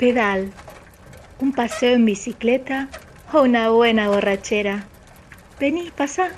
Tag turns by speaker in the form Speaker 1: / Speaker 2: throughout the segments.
Speaker 1: pedal, un paseo en bicicleta o una buena borrachera. Vení, pasá.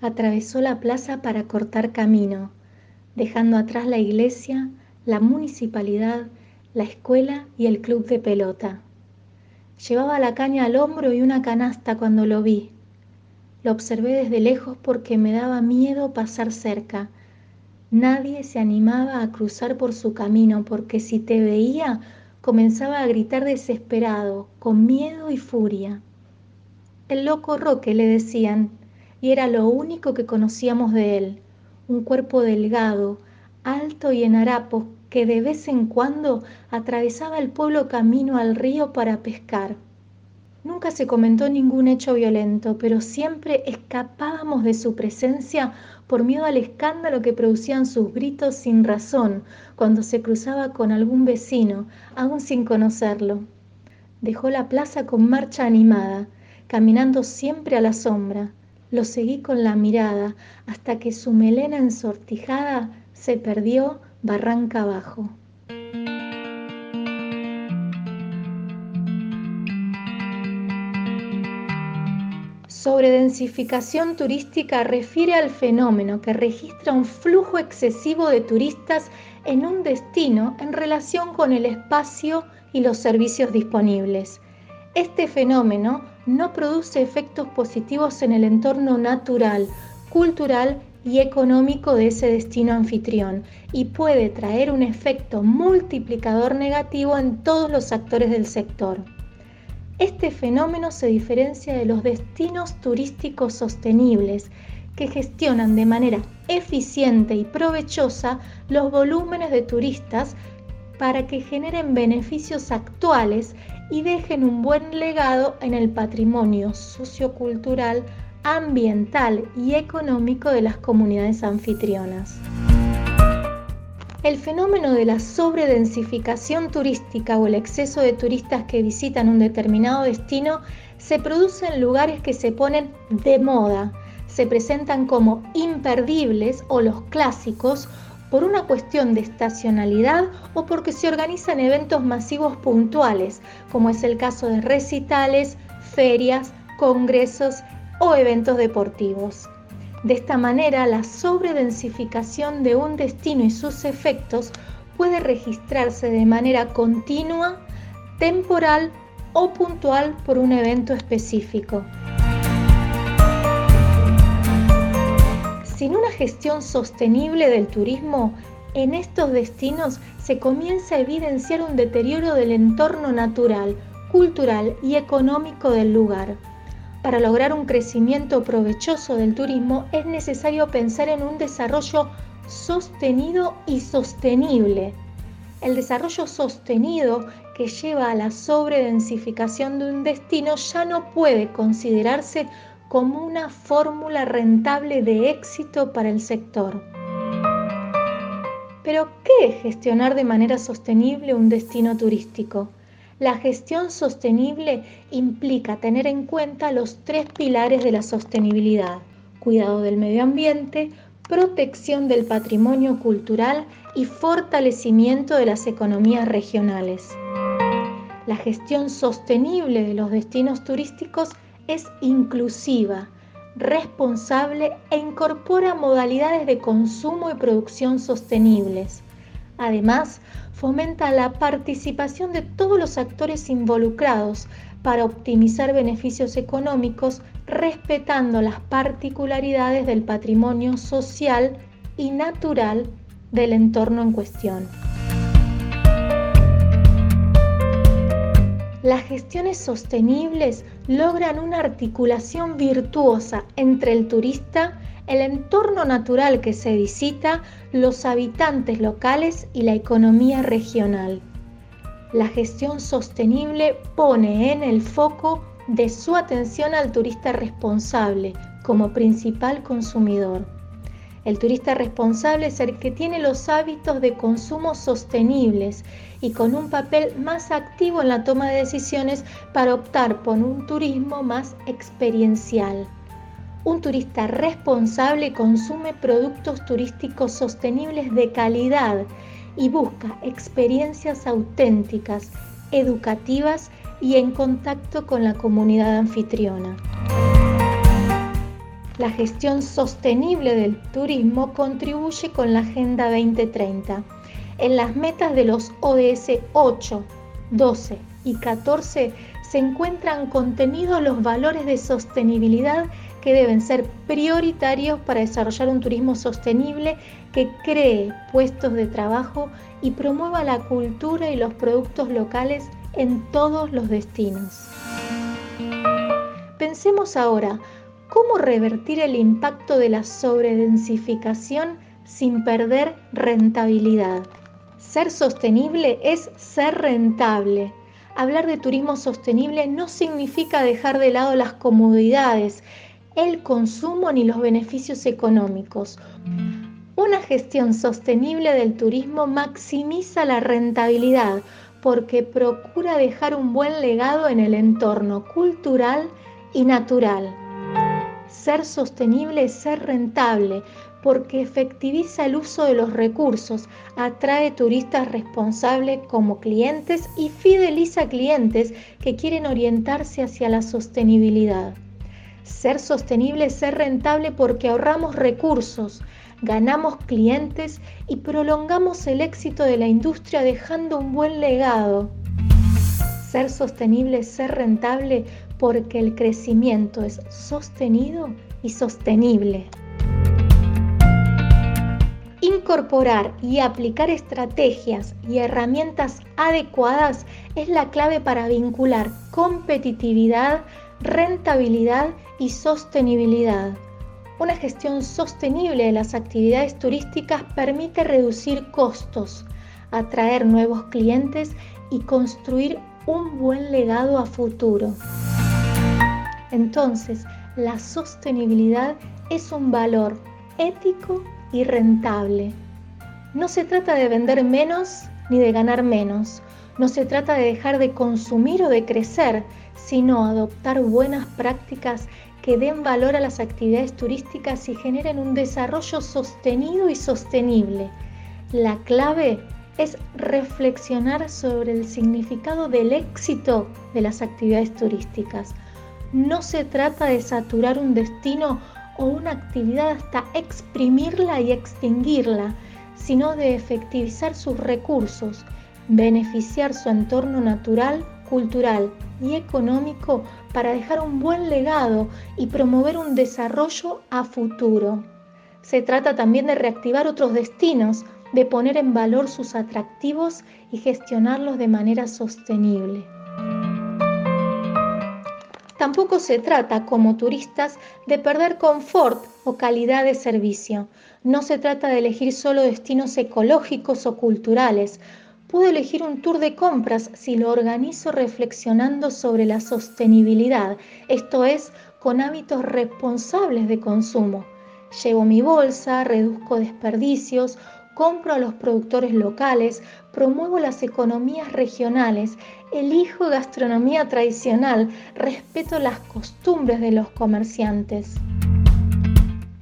Speaker 1: Atravesó la plaza para cortar camino, dejando atrás la iglesia, la municipalidad, la escuela y el club de pelota. Llevaba la caña al hombro y una canasta cuando lo vi. Lo observé desde lejos porque me daba miedo pasar cerca Nadie se animaba a cruzar por su camino porque si te veía comenzaba a gritar desesperado, con miedo y furia. El loco Roque le decían, y era lo único que conocíamos de él, un cuerpo delgado, alto y en harapos que de vez en cuando atravesaba el pueblo camino al río para pescar. Nunca se comentó ningún hecho violento, pero siempre escapábamos de su presencia por miedo al escándalo que producían sus gritos sin razón cuando se cruzaba con algún vecino, aún sin conocerlo. Dejó la plaza con marcha animada, caminando siempre a la sombra. Lo seguí con la mirada hasta que su melena ensortijada se perdió barranca abajo. Sobredensificación turística refiere al fenómeno que registra un flujo excesivo de turistas en un destino en relación con el espacio y los servicios disponibles. Este fenómeno no produce efectos positivos en el entorno natural, cultural y económico de ese destino anfitrión y puede traer un efecto multiplicador negativo en todos los actores del sector. Este fenómeno se diferencia de los destinos turísticos sostenibles que gestionan de manera eficiente y provechosa los volúmenes de turistas para que generen beneficios actuales y dejen un buen legado en el patrimonio sociocultural, ambiental y económico de las comunidades anfitrionas. El fenómeno de la sobredensificación turística o el exceso de turistas que visitan un determinado destino se produce en lugares que se ponen de moda, se presentan como imperdibles o los clásicos por una cuestión de estacionalidad o porque se organizan eventos masivos puntuales, como es el caso de recitales, ferias, congresos o eventos deportivos. De esta manera, la sobredensificación de un destino y sus efectos puede registrarse de manera continua, temporal o puntual por un evento específico. Sin una gestión sostenible del turismo, en estos destinos se comienza a evidenciar un deterioro del entorno natural, cultural y económico del lugar. Para lograr un crecimiento provechoso del turismo es necesario pensar en un desarrollo sostenido y sostenible. El desarrollo sostenido que lleva a la sobredensificación de un destino ya no puede considerarse como una fórmula rentable de éxito para el sector. Pero, ¿qué es gestionar de manera sostenible un destino turístico? La gestión sostenible implica tener en cuenta los tres pilares de la sostenibilidad, cuidado del medio ambiente, protección del patrimonio cultural y fortalecimiento de las economías regionales. La gestión sostenible de los destinos turísticos es inclusiva, responsable e incorpora modalidades de consumo y producción sostenibles. Además, fomenta la participación de todos los actores involucrados para optimizar beneficios económicos respetando las particularidades del patrimonio social y natural del entorno en cuestión. Las gestiones sostenibles logran una articulación virtuosa entre el turista el entorno natural que se visita, los habitantes locales y la economía regional. La gestión sostenible pone en el foco de su atención al turista responsable como principal consumidor. El turista responsable es el que tiene los hábitos de consumo sostenibles y con un papel más activo en la toma de decisiones para optar por un turismo más experiencial. Un turista responsable consume productos turísticos sostenibles de calidad y busca experiencias auténticas, educativas y en contacto con la comunidad anfitriona. La gestión sostenible del turismo contribuye con la Agenda 2030. En las metas de los ODS 8, 12 y 14 se encuentran contenidos los valores de sostenibilidad que deben ser prioritarios para desarrollar un turismo sostenible que cree puestos de trabajo y promueva la cultura y los productos locales en todos los destinos. Pensemos ahora, ¿cómo revertir el impacto de la sobredensificación sin perder rentabilidad? Ser sostenible es ser rentable. Hablar de turismo sostenible no significa dejar de lado las comodidades, el consumo ni los beneficios económicos. Una gestión sostenible del turismo maximiza la rentabilidad porque procura dejar un buen legado en el entorno cultural y natural. Ser sostenible es ser rentable porque efectiviza el uso de los recursos, atrae turistas responsables como clientes y fideliza clientes que quieren orientarse hacia la sostenibilidad. Ser sostenible es ser rentable porque ahorramos recursos, ganamos clientes y prolongamos el éxito de la industria dejando un buen legado. Ser sostenible es ser rentable porque el crecimiento es sostenido y sostenible. Incorporar y aplicar estrategias y herramientas adecuadas es la clave para vincular competitividad, rentabilidad y sostenibilidad. Una gestión sostenible de las actividades turísticas permite reducir costos, atraer nuevos clientes y construir un buen legado a futuro. Entonces, la sostenibilidad es un valor ético y rentable. No se trata de vender menos ni de ganar menos. No se trata de dejar de consumir o de crecer, sino adoptar buenas prácticas que den valor a las actividades turísticas y generen un desarrollo sostenido y sostenible. La clave es reflexionar sobre el significado del éxito de las actividades turísticas. No se trata de saturar un destino o una actividad hasta exprimirla y extinguirla, sino de efectivizar sus recursos, beneficiar su entorno natural, cultural y económico para dejar un buen legado y promover un desarrollo a futuro. Se trata también de reactivar otros destinos, de poner en valor sus atractivos y gestionarlos de manera sostenible. Tampoco se trata, como turistas, de perder confort o calidad de servicio. No se trata de elegir solo destinos ecológicos o culturales, Puedo elegir un tour de compras si lo organizo reflexionando sobre la sostenibilidad, esto es, con hábitos responsables de consumo. Llevo mi bolsa, reduzco desperdicios, compro a los productores locales, promuevo las economías regionales, elijo gastronomía tradicional, respeto las costumbres de los comerciantes.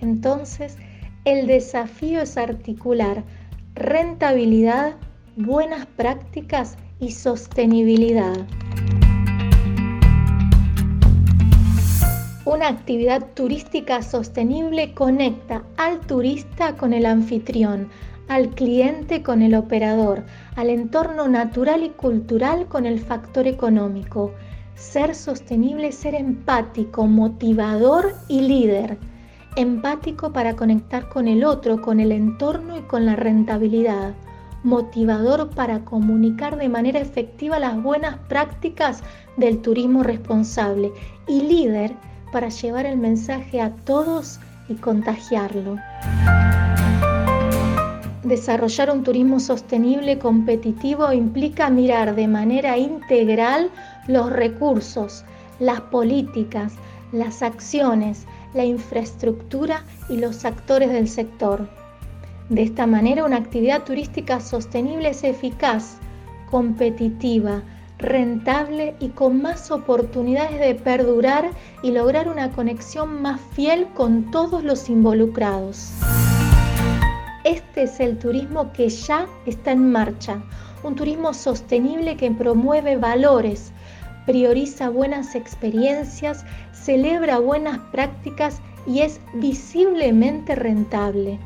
Speaker 1: Entonces, el desafío es articular rentabilidad buenas prácticas y sostenibilidad. Una actividad turística sostenible conecta al turista con el anfitrión, al cliente con el operador, al entorno natural y cultural con el factor económico. Ser sostenible es ser empático, motivador y líder. Empático para conectar con el otro, con el entorno y con la rentabilidad motivador para comunicar de manera efectiva las buenas prácticas del turismo responsable y líder para llevar el mensaje a todos y contagiarlo. Desarrollar un turismo sostenible competitivo implica mirar de manera integral los recursos, las políticas, las acciones, la infraestructura y los actores del sector. De esta manera, una actividad turística sostenible es eficaz, competitiva, rentable y con más oportunidades de perdurar y lograr una conexión más fiel con todos los involucrados. este es el turismo que ya está en marcha, un turismo sostenible que promueve valores, prioriza buenas experiencias, celebra buenas prácticas y es visiblemente rentable.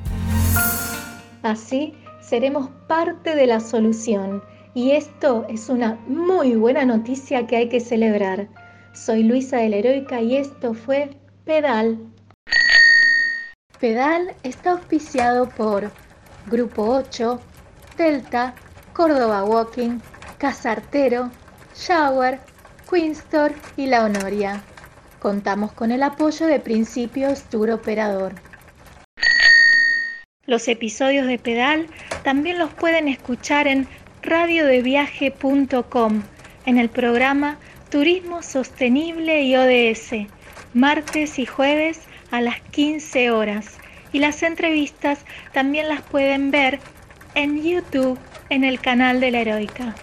Speaker 1: Así seremos parte de la solución y esto es una muy buena noticia que hay que celebrar. Soy Luisa de la Heroica y esto fue Pedal. Pedal está auspiciado por Grupo 8, Delta, Córdoba Walking, Casartero, Shower, Queenstore y La Honoria. Contamos con el apoyo de Principios Tour Operador. Los episodios de Pedal también los pueden escuchar en radiodeviaje.com en el programa Turismo Sostenible y ODS, martes y jueves a las 15 horas. Y las entrevistas también las pueden ver en YouTube en el canal de la Heroica.